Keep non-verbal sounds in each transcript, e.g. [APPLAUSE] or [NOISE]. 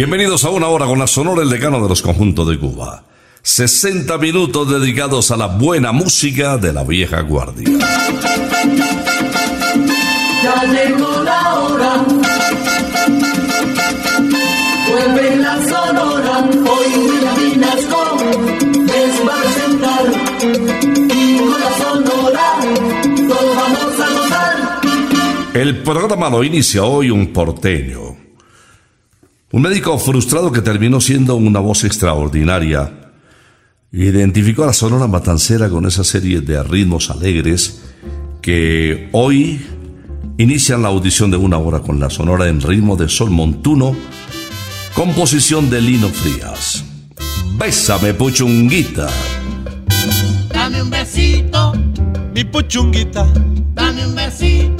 Bienvenidos a una hora con la Sonora, el decano de los conjuntos de Cuba. 60 minutos dedicados a la buena música de la vieja guardia. Ya llegó la hora. Vuelve la sonora. Hoy Vinasco les va a presentar. Y con la sonora todos vamos a gozar. El programa lo inicia hoy un porteño. Un médico frustrado que terminó siendo una voz extraordinaria. Identificó a la Sonora Matancera con esa serie de ritmos alegres que hoy inician la audición de una hora con la Sonora en ritmo de Sol Montuno, composición de Lino Frías. Bésame, puchunguita. Dame un besito, mi puchunguita, dame un besito,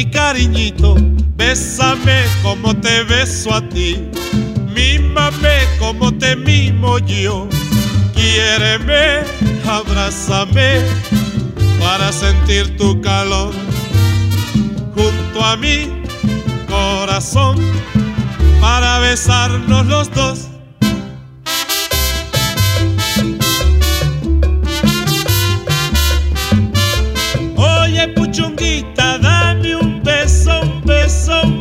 mi cariñito, bésame como te beso a ti, mímame como te mimo yo. Quiéreme, abrázame para sentir tu calor. Junto a mi corazón para besarnos los dos.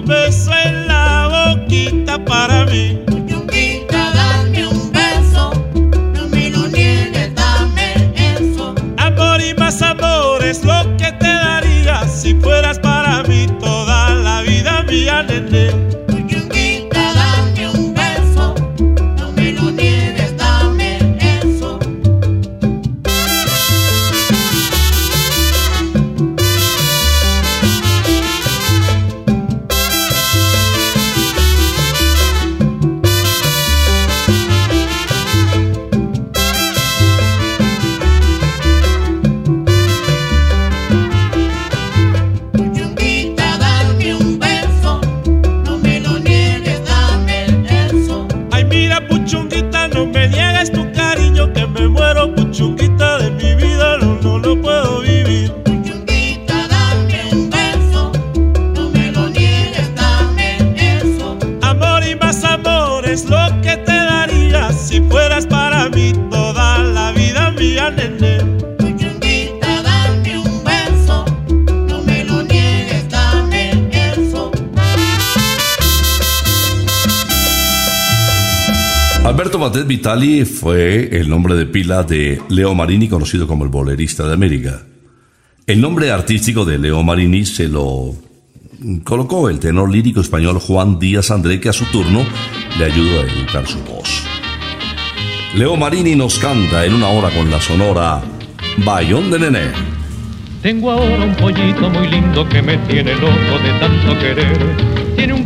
Beso, en la boquita para mí. Fue el nombre de pila de Leo Marini, conocido como el bolerista de América. El nombre artístico de Leo Marini se lo colocó el tenor lírico español Juan Díaz André, que a su turno le ayudó a educar su voz. Leo Marini nos canta en una hora con la sonora Bayón de Nené. Tengo ahora un pollito muy lindo que me tiene loco de tanto querer.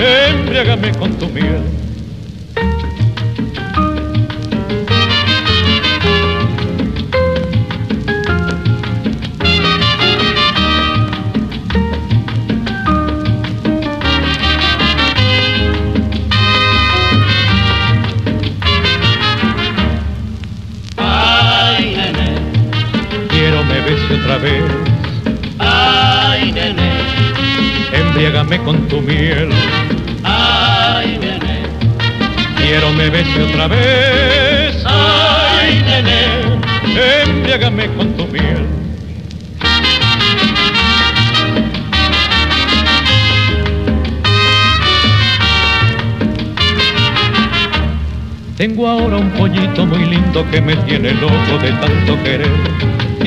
Embriágame con tu miel. Ay, nene, Quiero me bese otra vez, ay, nene, embriágame con tu miel. Quiero me bese otra vez, ay, nene. embriágame con tu miel. Tengo ahora un pollito muy lindo que me tiene loco de tanto querer.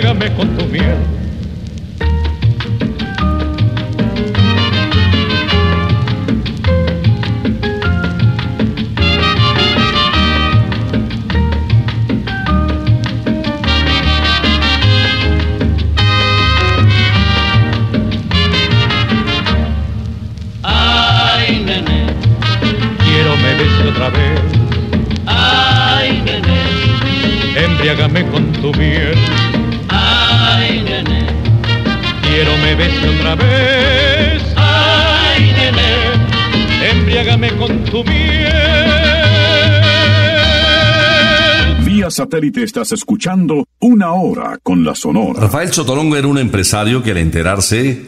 nene. embriágame con tu miel. Satélite estás escuchando Una Hora con la Sonora. Rafael Sotolongo era un empresario que al enterarse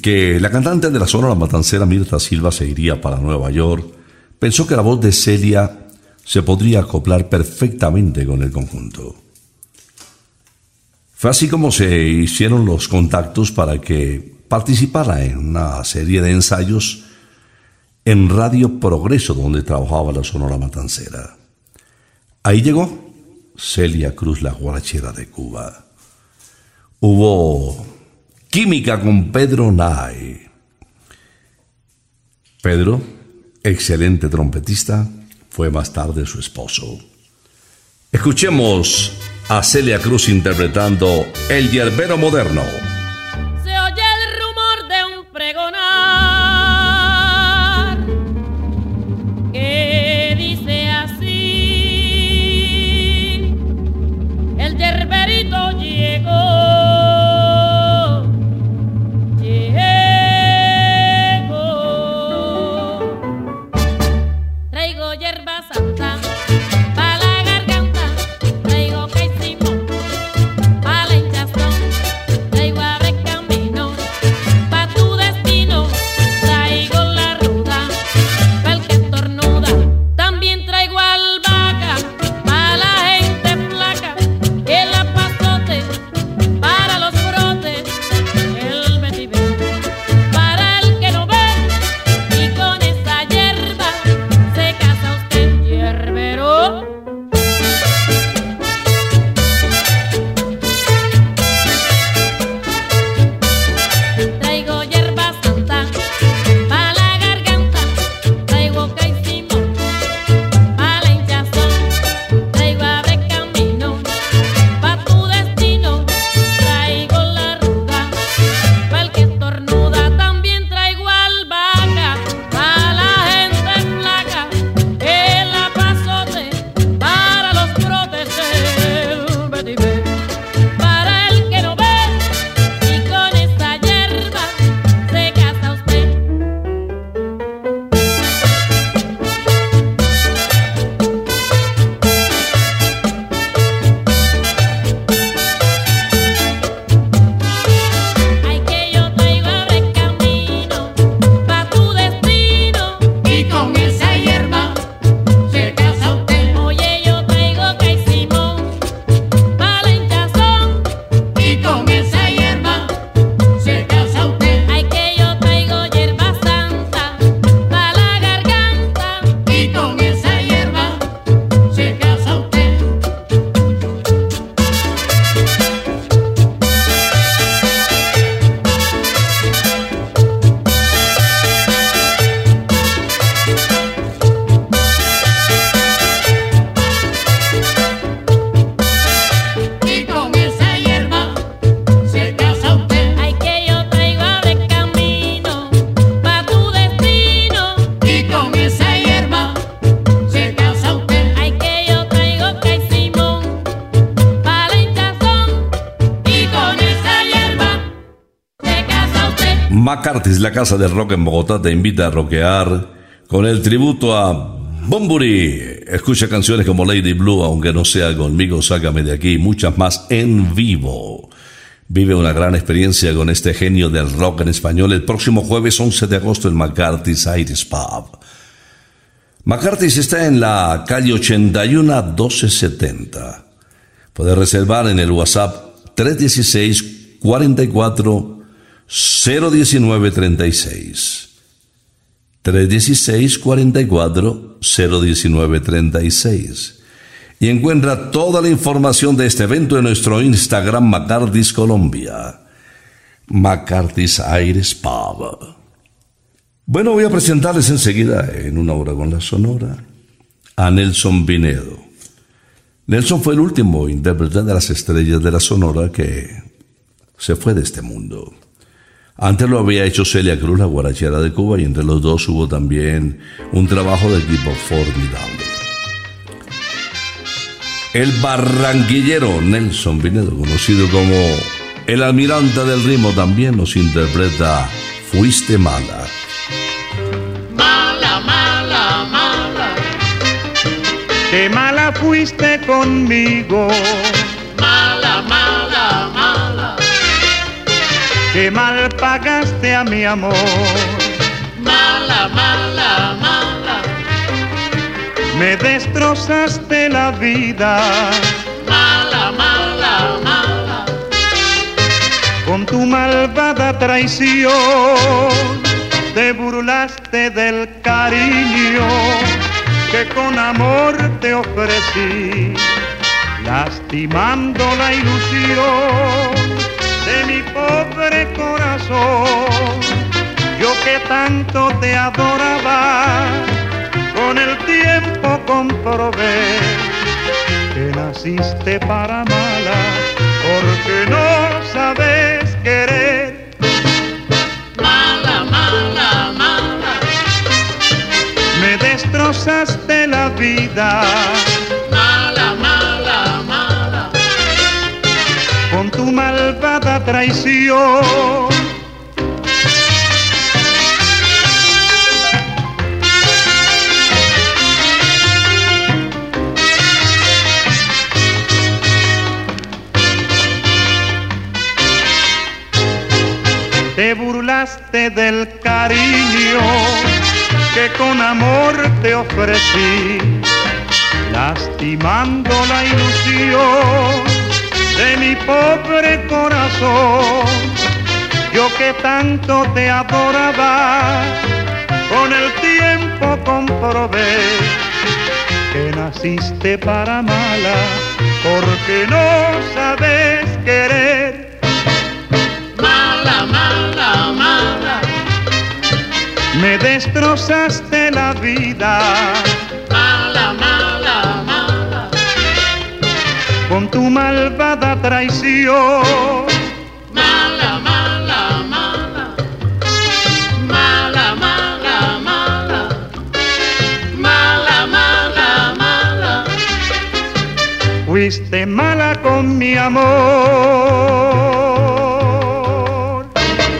que la cantante de la Sonora Matancera Mirta Silva se iría para Nueva York, pensó que la voz de Celia se podría acoplar perfectamente con el conjunto. Fue así como se hicieron los contactos para que participara en una serie de ensayos en Radio Progreso, donde trabajaba la Sonora Matancera. Ahí llegó Celia Cruz, la guarachera de Cuba. Hubo química con Pedro Nay. Pedro, excelente trompetista, fue más tarde su esposo. Escuchemos a Celia Cruz interpretando El Yerbero Moderno. McCarthy's, la casa del rock en Bogotá, te invita a rockear con el tributo a Bumburi. Escucha canciones como Lady Blue, aunque no sea conmigo, sácame de aquí, y muchas más en vivo. Vive una gran experiencia con este genio del rock en español el próximo jueves 11 de agosto en McCarthy's Iris Pub. McCarthy's está en la calle 81 1270. Puede reservar en el WhatsApp 316 44 019 36. 316 44 019 36. Y encuentra toda la información de este evento en nuestro Instagram McCarthy's Colombia. McCarthy's Aires Pub. Bueno, voy a presentarles enseguida, en una hora con la Sonora, a Nelson Vinedo. Nelson fue el último intérprete de las estrellas de la Sonora que se fue de este mundo. Antes lo había hecho Celia Cruz, la guarachera de Cuba, y entre los dos hubo también un trabajo de equipo formidable. El barranquillero Nelson Vinedo, conocido como el almirante del ritmo, también nos interpreta Fuiste mala. Mala, mala, mala, Qué mala fuiste conmigo, qué mal pagaste a mi amor. mala, mala, mala, Me destrozaste la vida Mala, mala, mala. con tu malvada traición. Te burlaste del cariño que con amor te ofrecí, lastimando la ilusión de mi pobre corazón. Yo que tanto te adoraba, con el tiempo comprobé que naciste para mala, porque no sabes querer. Mala, mala, mala. Me destrozaste la vida malvada traición. Te burlaste del cariño que con amor te ofrecí, lastimando la ilusión de mi pobre corazón. Yo que tanto te adoraba, con el tiempo comprobé que naciste para mala, porque no sabes querer. Mala, mala, mala. Me destrozaste la vida Mala, mala, mala. Con tu malvada traición. Mala, mala, mala. Mala, mala, mala. Mala, mala, mala. Fuiste mala con mi amor.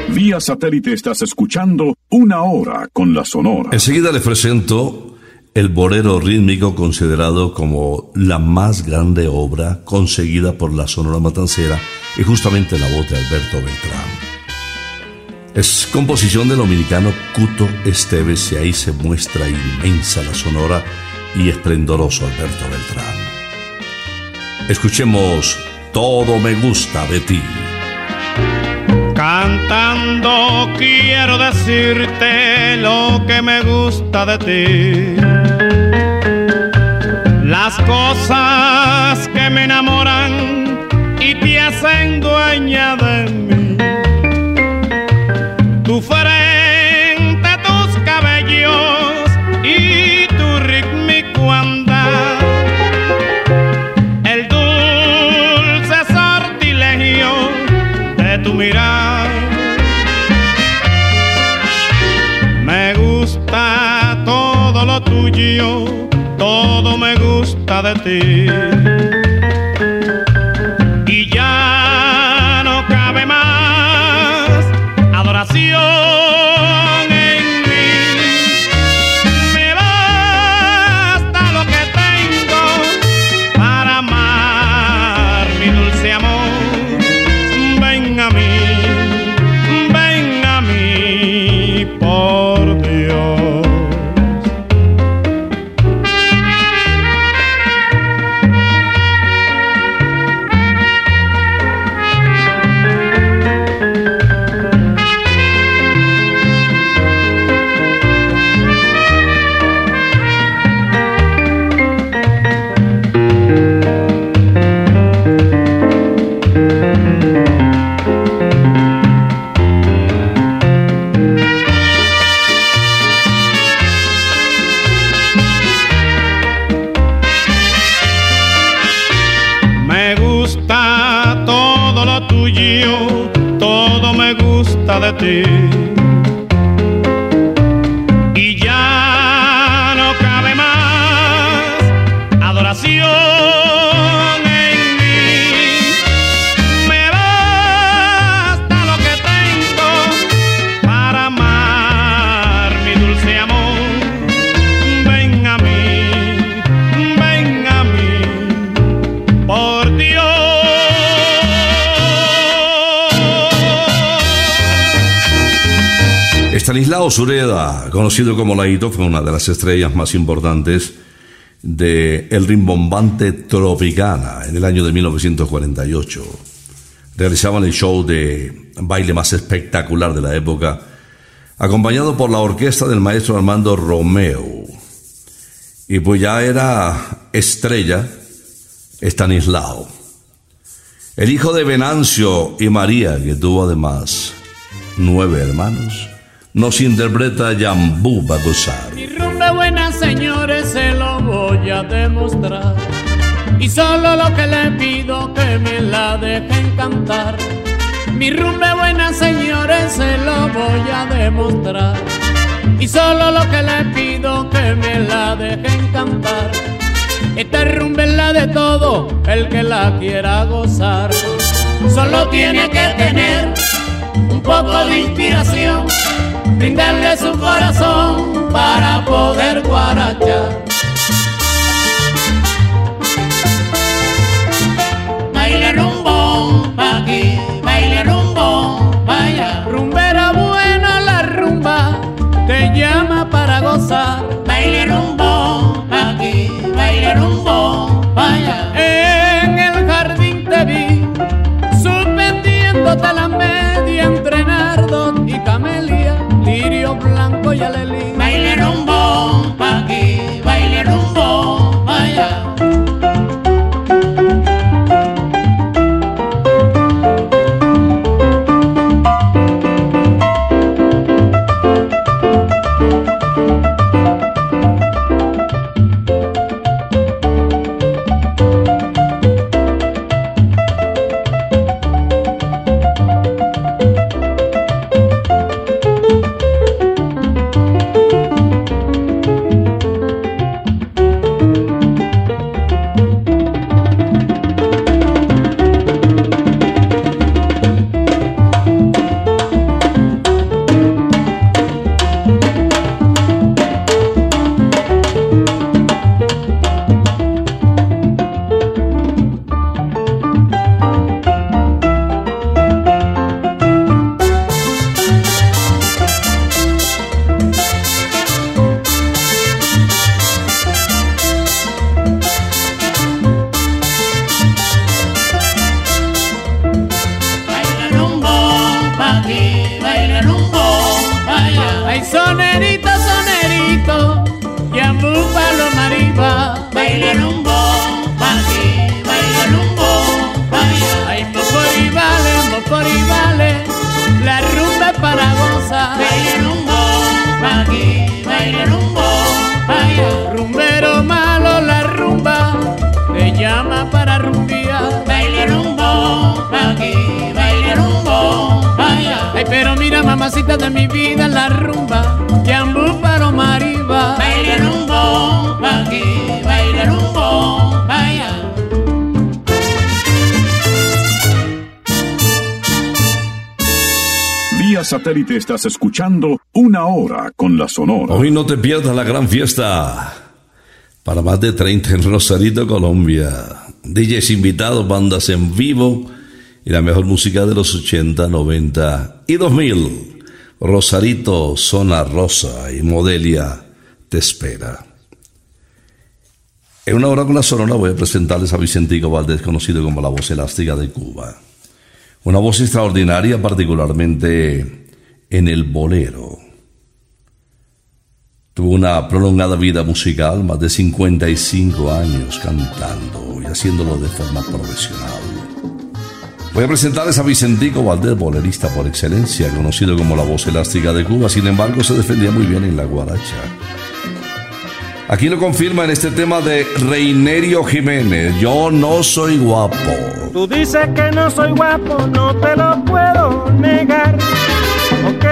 Vía satélite estás escuchando Una Hora con la Sonora. Enseguida les presento el bolero rítmico considerado como la más grande obra conseguida por la Sonora Matancera y justamente la voz de Alberto Beltrán. Es composición del dominicano Cuto Esteves y ahí se muestra inmensa la sonora y esplendoroso Alberto Beltrán. Escuchemos Todo me gusta de ti. Cantando quiero decirte lo que me gusta de ti. Las cosas que me enamoran y te hacen dueña de mí. Tu frente, tus cabellos y tu rítmico andar. El dulce sortilegio de tu mirar. Me gusta todo lo tuyo, todo me gusta de ti. Conocido como Laito, fue una de las estrellas más importantes de el rimbombante Tropicana en el año de 1948. Realizaban el show de baile más espectacular de la época, acompañado por la orquesta del maestro Armando Romeo. Y pues ya era estrella Estanislao, el hijo de Venancio y María, que tuvo además nueve hermanos, nos interpreta Yambú Bagosar. Mi rumba buena, señores, se lo voy a demostrar. Y solo lo que le pido que me la dejen cantar. Mi rumba buena, señores, se lo voy a demostrar. Y solo lo que le pido que me la dejen cantar. Esta rumba es la de todo el que la quiera gozar. Solo tiene que tener un poco de inspiración, brindarle su corazón para poder guarachar. Baile rumbo, pa' aquí, baile rumbo, vaya. Rumbera buena la rumba, te llama para gozar. Baile rumbo, pa' aquí, baile rumbo, vaya. En el jardín te vi, suspendiéndote la y alelí. Baile rumbo, pa' aquí, estás escuchando Una Hora con la Sonora. Hoy no te pierdas la gran fiesta. Para más de 30 en Rosarito, Colombia. DJs invitados, bandas en vivo y la mejor música de los 80, 90 y 2000. Rosarito, Zona Rosa y Modelia te espera. En una hora con la Sonora voy a presentarles a Vicentico Valdés, conocido como la voz elástica de Cuba. Una voz extraordinaria, particularmente en el bolero. Tuvo una prolongada vida musical, más de 55 años cantando y haciéndolo de forma profesional. Voy a presentarles a Vicentico Valdés, bolerista por excelencia, conocido como la voz elástica de Cuba, sin embargo se defendía muy bien en la guaracha. Aquí lo confirma en este tema de Reinerio Jiménez, Yo no soy guapo. Tú dices que no soy guapo, no te lo puedo negar.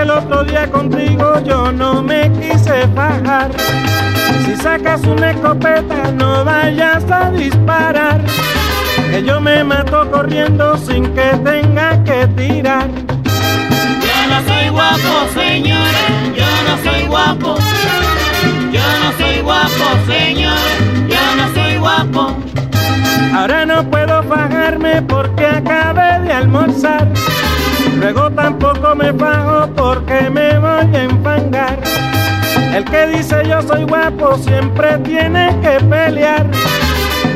El otro día contigo yo no me quise fajar. Si sacas una escopeta, no vayas a disparar. Que yo me mato corriendo sin que tenga que tirar. Yo no soy guapo, señores, yo no soy guapo. Yo no soy guapo, señores, yo no soy guapo. Ahora no puedo fajarme porque acabé de almorzar. Luego tampoco me fajo porque me voy a enfangar. El que dice yo soy guapo siempre tiene que pelear.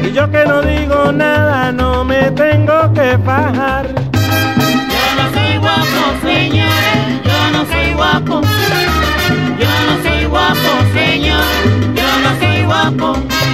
Y yo que no digo nada no me tengo que fajar. Yo no soy guapo, señores, yo no soy guapo. Yo no soy guapo, señor, yo no soy guapo.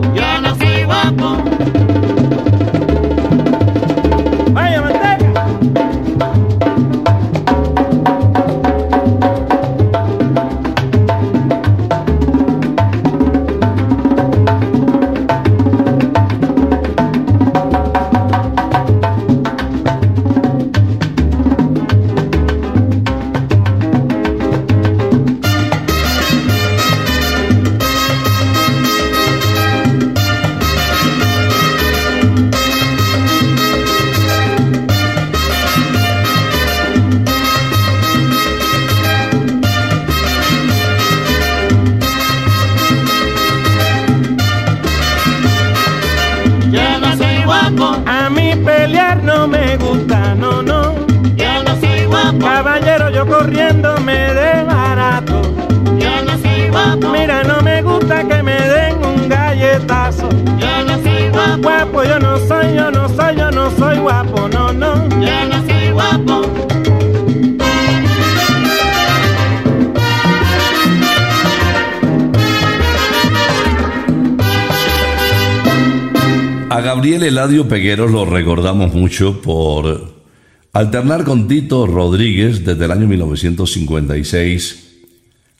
Eladio Pegueros lo recordamos mucho por alternar con Tito Rodríguez desde el año 1956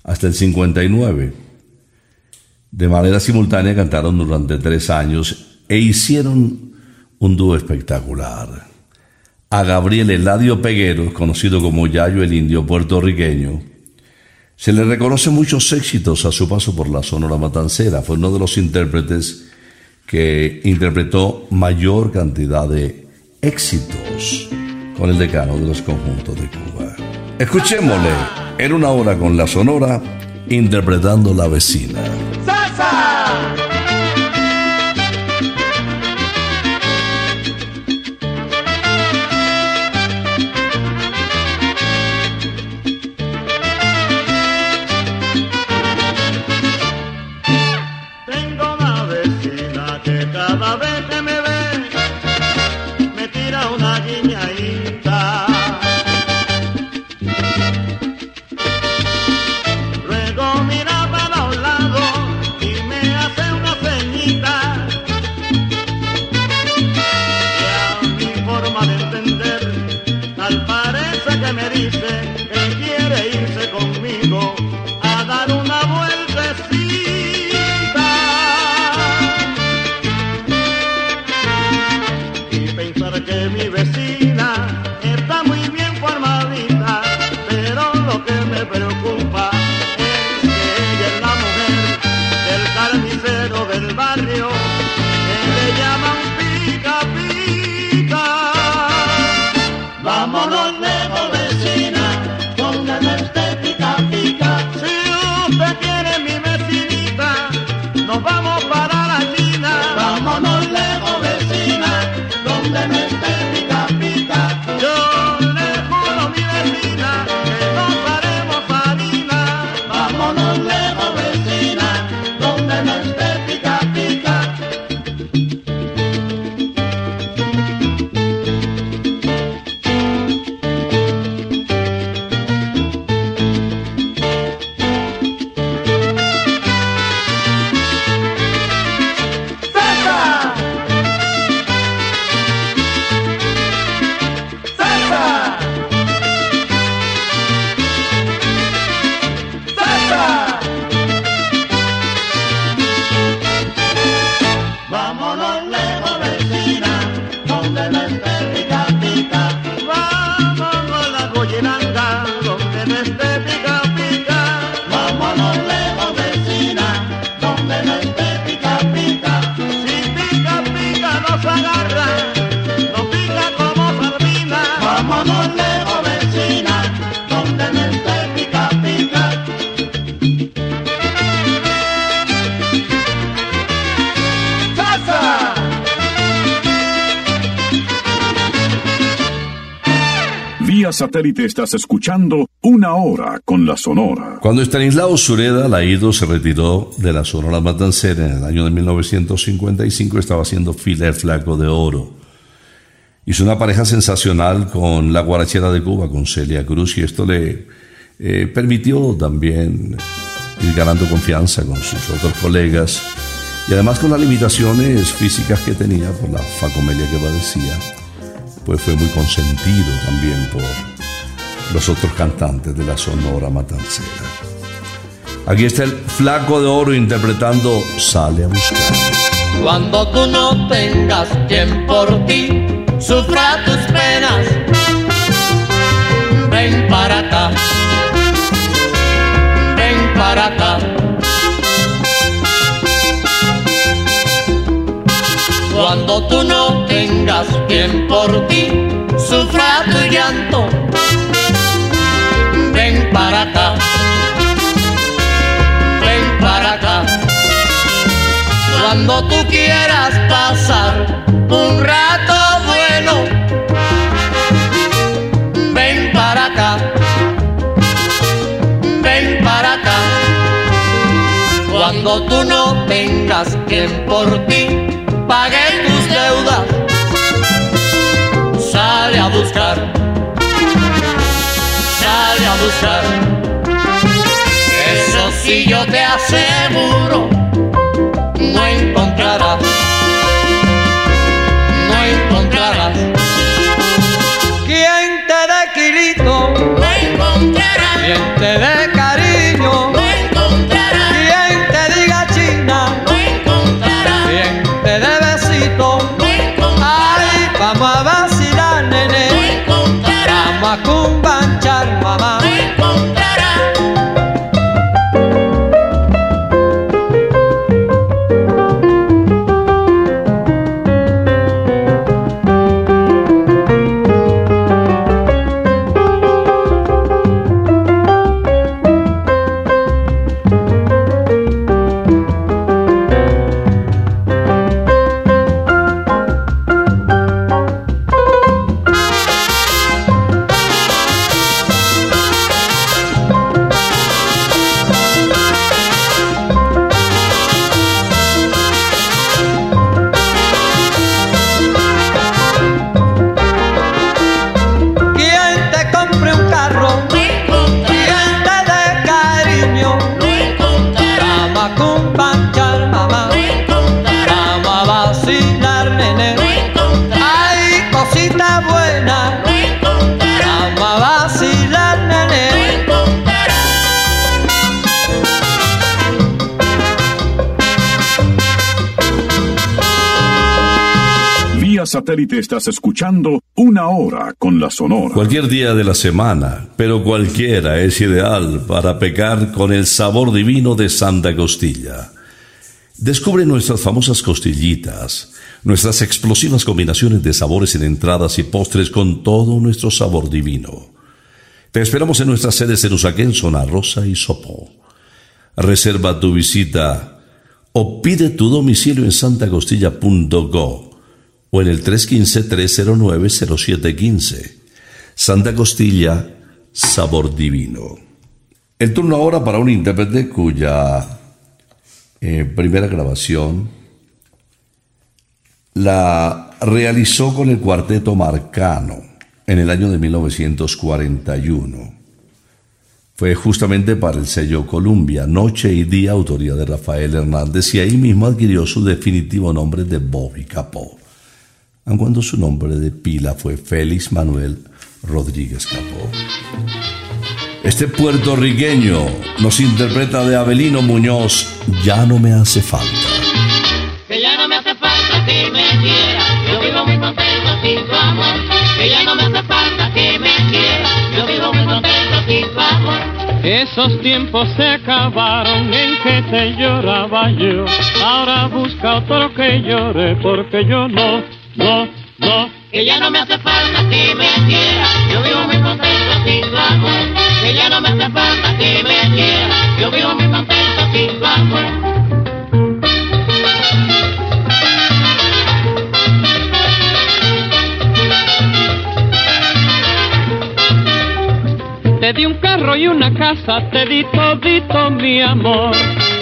hasta el 59. De manera simultánea cantaron durante tres años e hicieron un dúo espectacular. A Gabriel Eladio Pegueros, conocido como Yayo el Indio puertorriqueño, se le reconoce muchos éxitos a su paso por la Sonora Matancera. Fue uno de los intérpretes que interpretó mayor cantidad de éxitos con el decano de los conjuntos de Cuba. Escuchémosle en una hora con la Sonora interpretando La Vecina. Satélite estás escuchando Una Hora con la Sonora. Cuando Estanislao Sureda Laído se retiró de la Sonora Matancera en el año de 1955, estaba haciendo fila el flaco de oro. Hizo una pareja sensacional con la guarachera de Cuba, con Celia Cruz, y esto le eh, permitió también ir ganando confianza con sus otros colegas y además con las limitaciones físicas que tenía por la facomelia que padecía, pues fue muy consentido también por los otros cantantes de la Sonora Matancera. Aquí está el flaco de oro interpretando Sale a buscar. Cuando tú no tengas quien por ti sufra tus penas, ven para acá, ven para acá. Cuando tú no tengas quien por ti sufra tu llanto, ven para acá, ven para acá. Cuando tú quieras pasar un rato bueno, ven para acá, ven para acá. Cuando tú no tengas quien por ti pague tus deudas, sale a buscar, Eso sí yo te aseguro, no encontrarás, satélite estás escuchando Una Hora con la Sonora. Cualquier día de la semana, pero cualquiera es ideal para pecar con el sabor divino de Santa Costilla. Descubre nuestras famosas costillitas, nuestras explosivas combinaciones de sabores en entradas y postres con todo nuestro sabor divino. Te esperamos en nuestras sedes en Usaquén, Zona Rosa y Sopo. Reserva tu visita o pide tu domicilio en santacostilla.go o en el 315-309-0715. Santa Costilla, sabor divino. El turno ahora para un intérprete cuya eh, primera grabación la realizó con el cuarteto Marcano en el año de 1941. Fue justamente para el sello Columbia, Noche y Día, autoría de Rafael Hernández, y ahí mismo adquirió su definitivo nombre de Bobby Capó, aun cuando su nombre de pila fue Félix Manuel Rodríguez Capó. Este puertorriqueño nos interpreta de Abelino Muñoz, Ya no me hace falta. Que ya no me hace falta que me quiera, yo vivo muy contento sin tu amor. Que ya no me hace falta que me quiera, yo vivo muy contento sin tu amor. Esos tiempos se acabaron en que te lloraba yo. Ahora busca otro que llore porque yo no, no, no. Que ya no me hace falta que me quiera, yo vivo muy contento sin tu amor. Que ya no me hace falta que me quiera, yo vivo muy contento sin tu amor. Un carro y una casa, te di todito mi amor.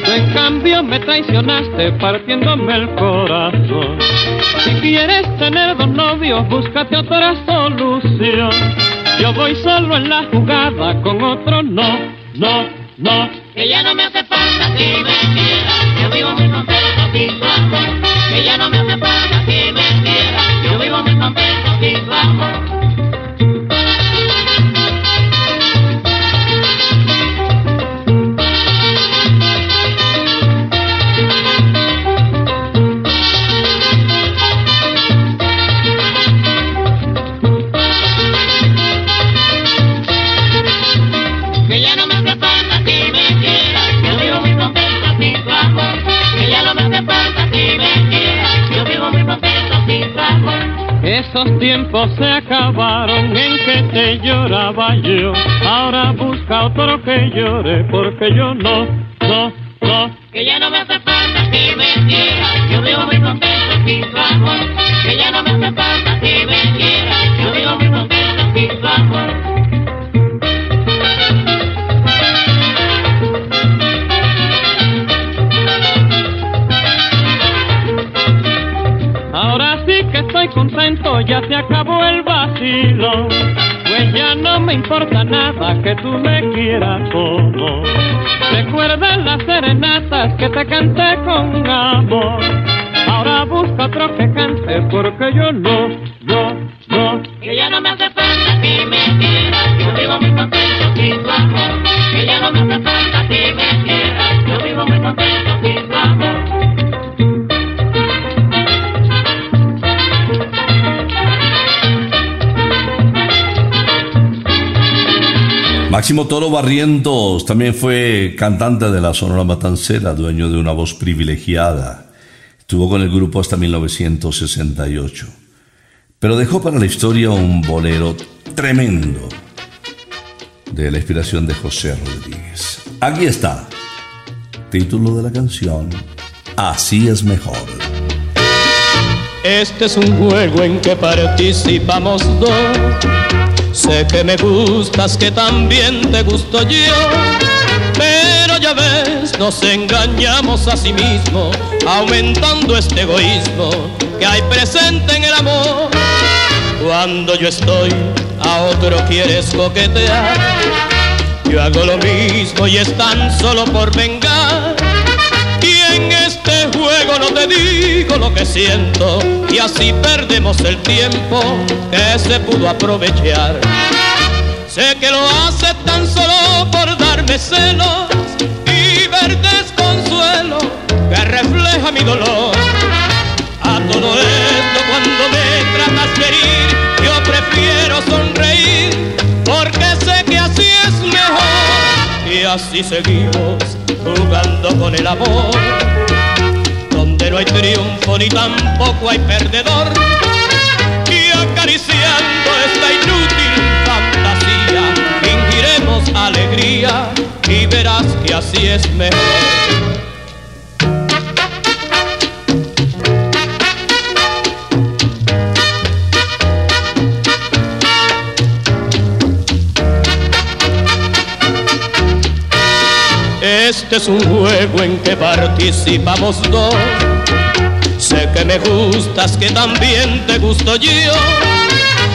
En cambio me traicionaste partiéndome el corazón. Si quieres tener dos novios, búscate otra solución. Yo voy solo en la jugada, con otro no, no, no. Que ya no me hace falta que me quiera, yo vivo muy contento sin tu amor. Que no me hace falta que me quiera, yo vivo muy contento sin tu amor. Esos tiempos se acabaron en que te lloraba yo. Ahora busca otro que llore, porque yo no, no, no. Que ya no me hace falta que me quiera, me importa nada que tú me quieras o Toro Barrientos también fue cantante de la Sonora Matancera, dueño de una voz privilegiada. Estuvo con el grupo hasta 1968. Pero dejó para la historia un bolero tremendo de la inspiración de José Rodríguez. Aquí está, título de la canción, Así es mejor. Este es un juego en que participamos dos. Sé que me gustas, que también te gusto yo. Pero ya ves, nos engañamos a sí mismos, aumentando este egoísmo que hay presente en el amor. Cuando yo estoy, a otro quieres coquetear. Yo hago lo mismo y es tan solo por vengar. Juego no te digo lo que siento y así perdemos el tiempo que se pudo aprovechar. Sé que lo hace tan solo por darme celos y ver desconsuelo que refleja mi dolor. A todo esto cuando me tratas de herir, yo prefiero sonreír porque sé que así es mejor y así seguimos jugando con el amor, no hay triunfo ni tampoco hay perdedor, y acariciando esta inútil fantasía, fingiremos alegría y verás que así es mejor. Este es un juego en que participamos dos. Que me gustas, que también te gusto yo.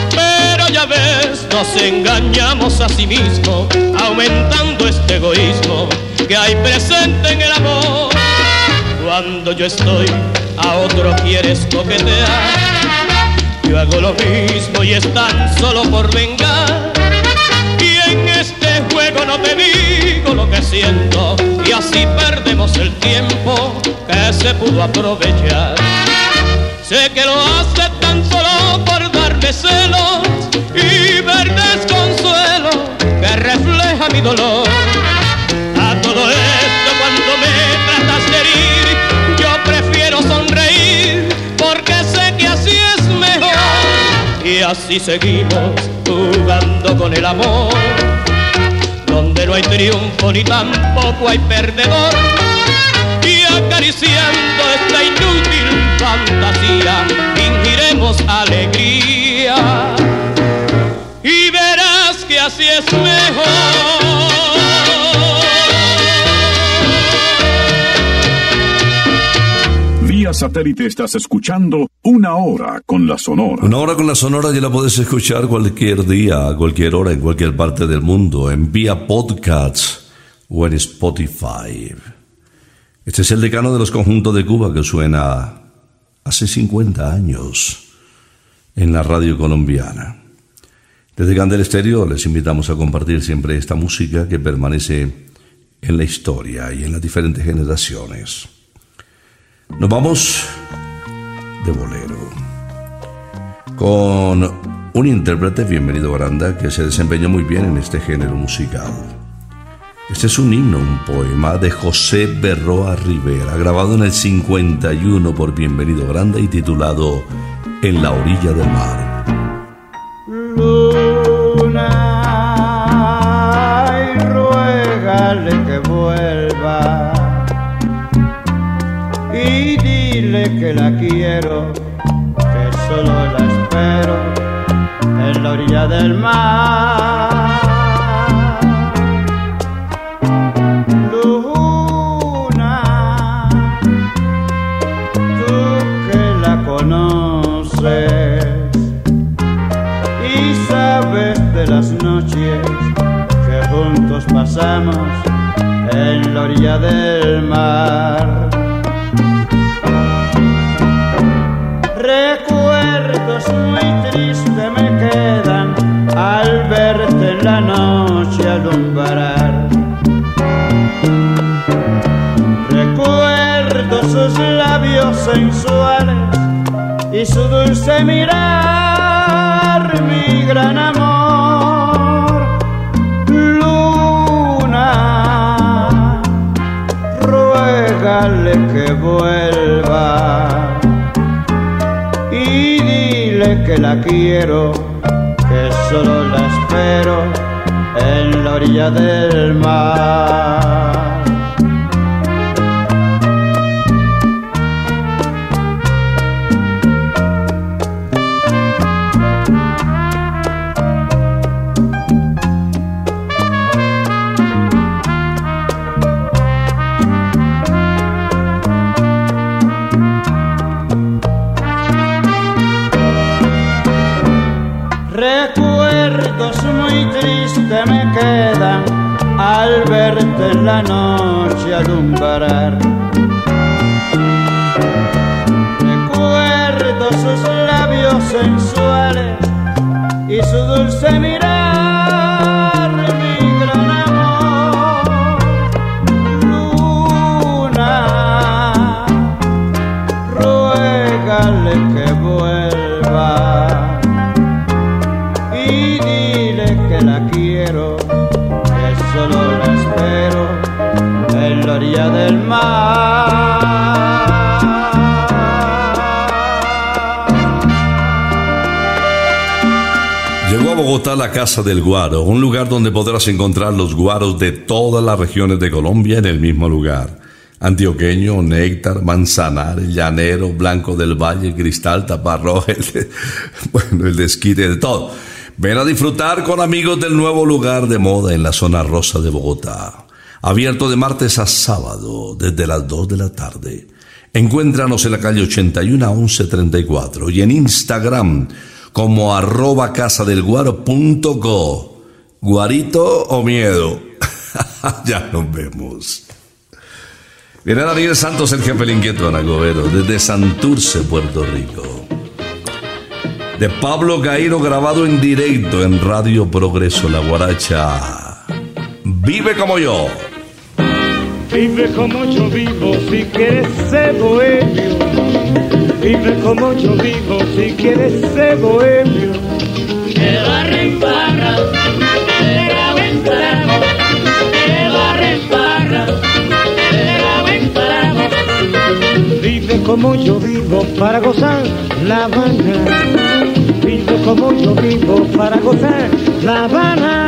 Pero ya ves, nos engañamos a sí mismos, aumentando este egoísmo que hay presente en el amor. Cuando yo estoy, a otro quieres coquetear. Yo hago lo mismo y es tan solo por vengar. Y en este juego no te digo lo que siento y así perdemos el tiempo que se pudo aprovechar. Sé que lo hace tan solo por darme celos y ver desconsuelo que refleja mi dolor. A todo esto cuando me tratas de herir, yo prefiero sonreír porque sé que así es mejor. Y así seguimos jugando con el amor, donde no hay triunfo ni tampoco hay perdedor. Y acariciando esta inútil fantasía, fingiremos alegría. Y verás que así es mejor. Vía satélite estás escuchando Una Hora con la Sonora. Una hora con la Sonora ya la puedes escuchar cualquier día, a cualquier hora, en cualquier parte del mundo, en vía podcasts o en Spotify. Este es el decano de los conjuntos de Cuba que suena hace 50 años en la radio colombiana. Desde Candel Estéreo les invitamos a compartir siempre esta música que permanece en la historia y en las diferentes generaciones. Nos vamos de bolero con un intérprete, bienvenido Granda, que se desempeñó muy bien en este género musical. Este es un himno, un poema de José Berroa Rivera, grabado en el 51 por Bienvenido Granda y titulado En la orilla del mar. Luna, y ruégale que vuelva y dile que la quiero, que solo la espero en la orilla del mar. Pasamos en la orilla del mar. Recuerdos muy tristes me quedan al verte en la noche alumbrar. Recuerdo sus labios sensuales y su dulce mirar, mi gran amor. Ruégale que vuelva y dile que la quiero, que solo la espero en la orilla del mar. En la noche alumbrar. Recuerdo sus labios sensuales y su dulce mirar, del mar. Llegó a Bogotá la Casa del Guaro, un lugar donde podrás encontrar los guaros de todas las regiones de Colombia en el mismo lugar. Antioqueño, néctar, manzanar, llanero, blanco del valle, cristal, taparroja, [LAUGHS] el bueno, el desquite, de todo. Ven a disfrutar con amigos del nuevo lugar de moda en la zona rosa de Bogotá. Abierto de martes a sábado desde las 2 de la tarde. Encuéntranos en la calle 81 a 1134 y en Instagram como arroba casadelguaro.co. Guarito o miedo. [LAUGHS] ya nos vemos. Viene Daniel Santos, el jefe del inquieto desde Santurce, Puerto Rico. De Pablo Gairo, grabado en directo en Radio Progreso, La Guaracha. Vive como yo. Vive como yo vivo si quieres ser bohemio. Vive como yo vivo si quieres ser bohemio. Que barra en barra, de trago, que barra en barra, de. Vive como yo vivo para gozar La Habana. Vive como yo vivo para gozar La Habana.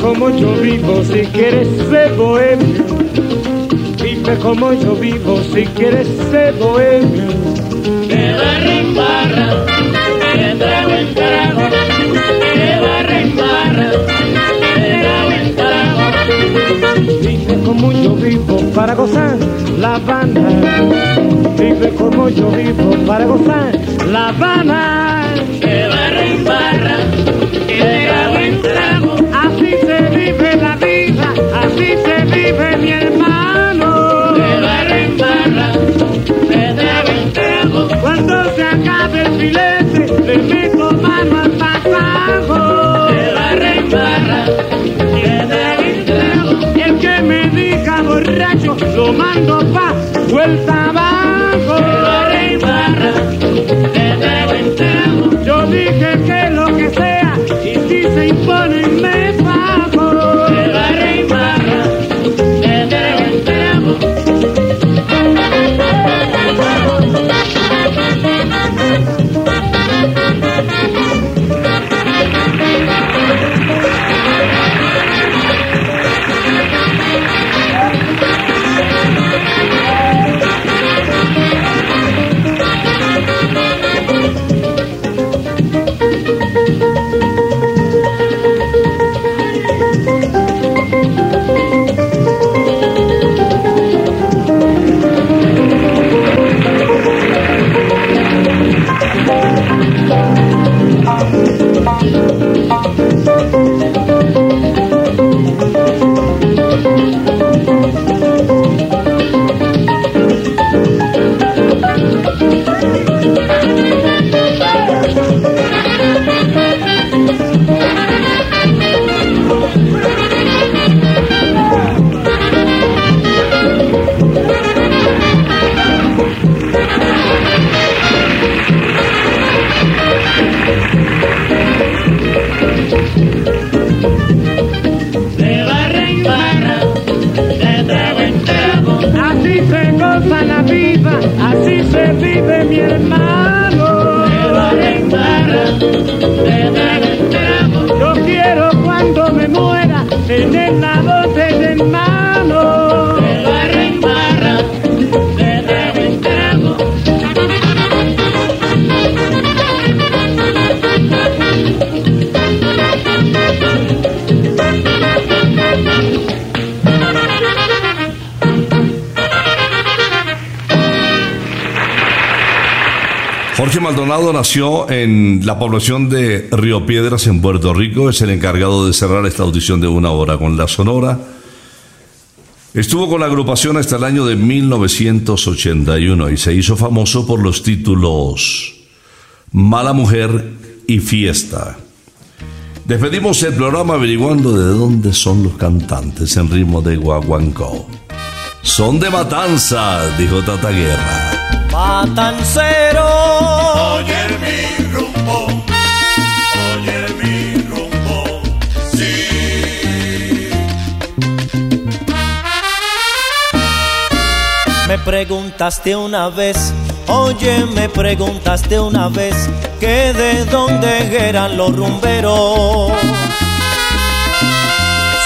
Como yo vivo si quieres ser bohemio. Vive como yo vivo si quieres ser bohemio. Que barra en barra, de trago en trago, que barra en barra, de trago en trago. Vive como yo vivo para gozar La Habana. Vive como yo vivo para gozar La Habana. Vuelta abajo. Barra en barra, Maldonado nació en la población de Río Piedras, en Puerto Rico. Es el encargado de cerrar esta audición de una hora con la Sonora. Estuvo con la agrupación hasta el año de 1981 y se hizo famoso por los títulos Mala Mujer y Fiesta. Despedimos el programa averiguando de dónde son los cantantes en ritmo de guaguancó. Son de Matanza, dijo Tata Guerra. Matancero. Oye mi rumbo, oye mi rumbo, sí. Me preguntaste una vez, oye, me preguntaste una vez que de dónde eran los rumberos.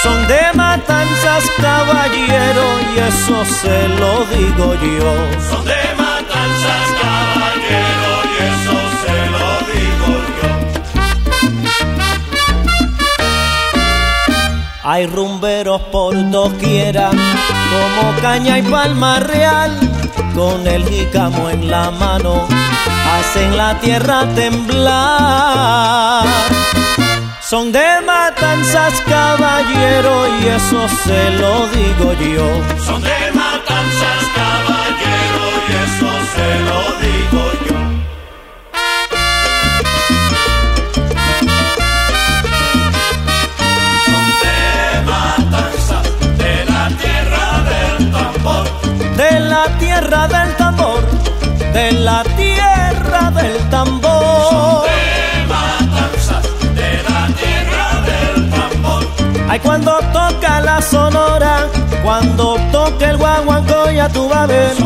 Son de matanzas, caballero, y eso se lo digo yo. Son de Hay rumberos por doquiera, como caña y palma real, con el jícamo en la mano, hacen la tierra temblar. Son de matanzas, caballero, y eso se lo digo yo. Son de cuando toca la sonora, cuando toca el guaguancó, ya tú vas a ver. De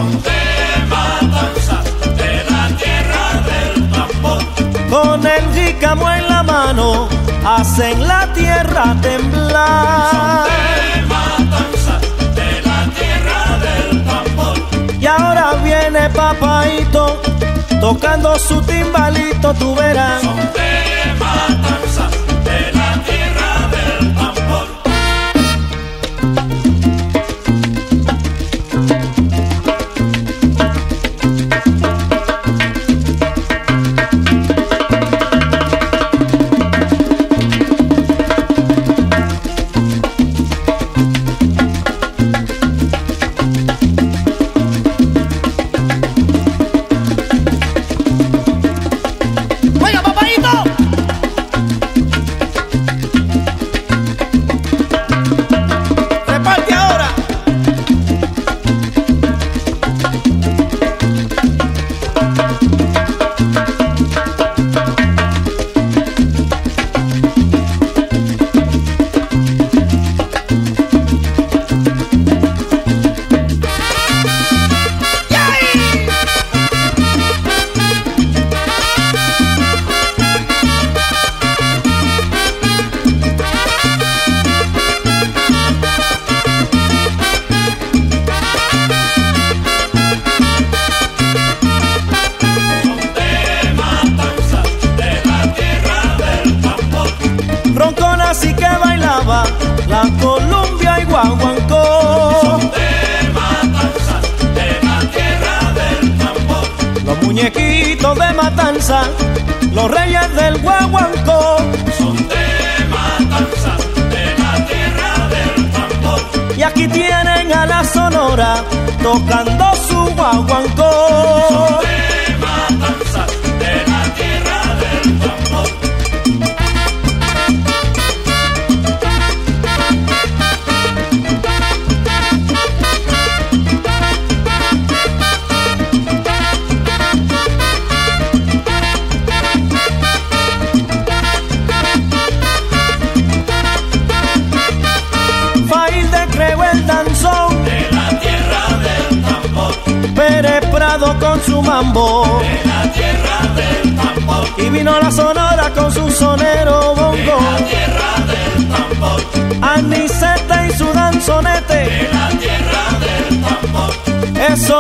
matanzas, de la tierra del tambor. Con el jícamo en la mano, hacen la tierra temblar. de matanza de la tierra del tambor. Y ahora viene papaito tocando su timbalito, tú verás. de matanza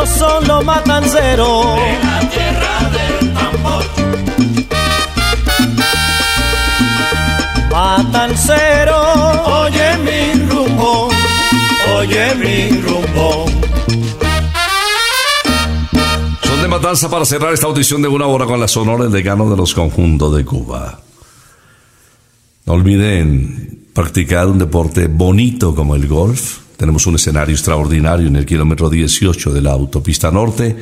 Esos son los matanceros. De la tierra del tambor. Matancero, oye mi rumbo, oye mi rumbo. Son de matanza para cerrar esta audición de una hora con la sonora el decano de los conjuntos de Cuba. No olviden practicar un deporte bonito como el golf. Tenemos un escenario extraordinario en el kilómetro 18 de la autopista norte.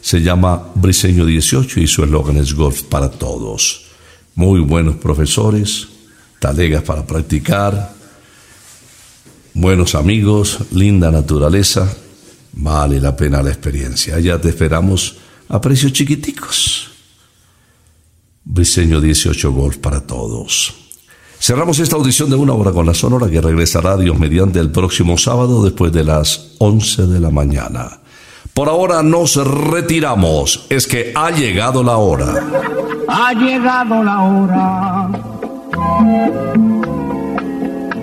Se llama Briseño 18 y su eslogan es Golf para Todos. Muy buenos profesores, talegas para practicar, buenos amigos, linda naturaleza. Vale la pena la experiencia. Allá te esperamos a precios chiquiticos. Briseño 18 Golf para todos. Cerramos esta audición de una hora con la Sonora que regresará Dios mediante el próximo sábado después de las 11 de la mañana. Por ahora nos retiramos. Es que ha llegado la hora. Ha llegado la hora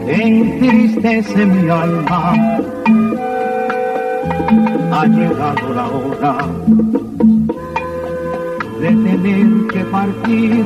entristece mi alma. Ha llegado la hora de tener que partir.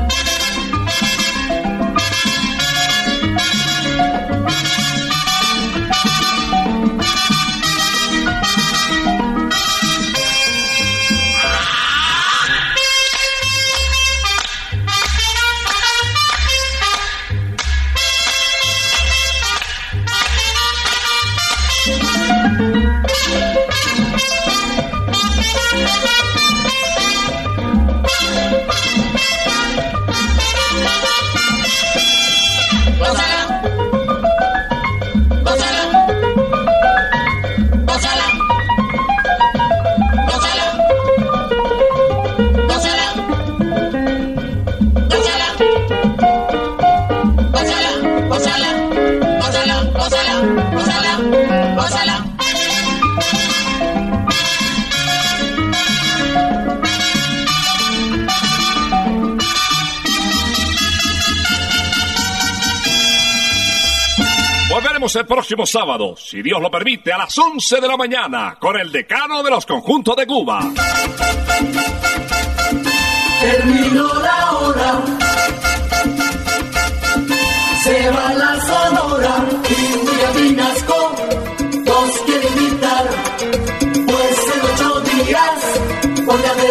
El próximo sábado, si Dios lo permite, a las 11 de la mañana, con el decano de los conjuntos de Cuba. Terminó la hora. Se va la sonora y William Vinasco nos quiere invitar. Pues en ocho días, por de la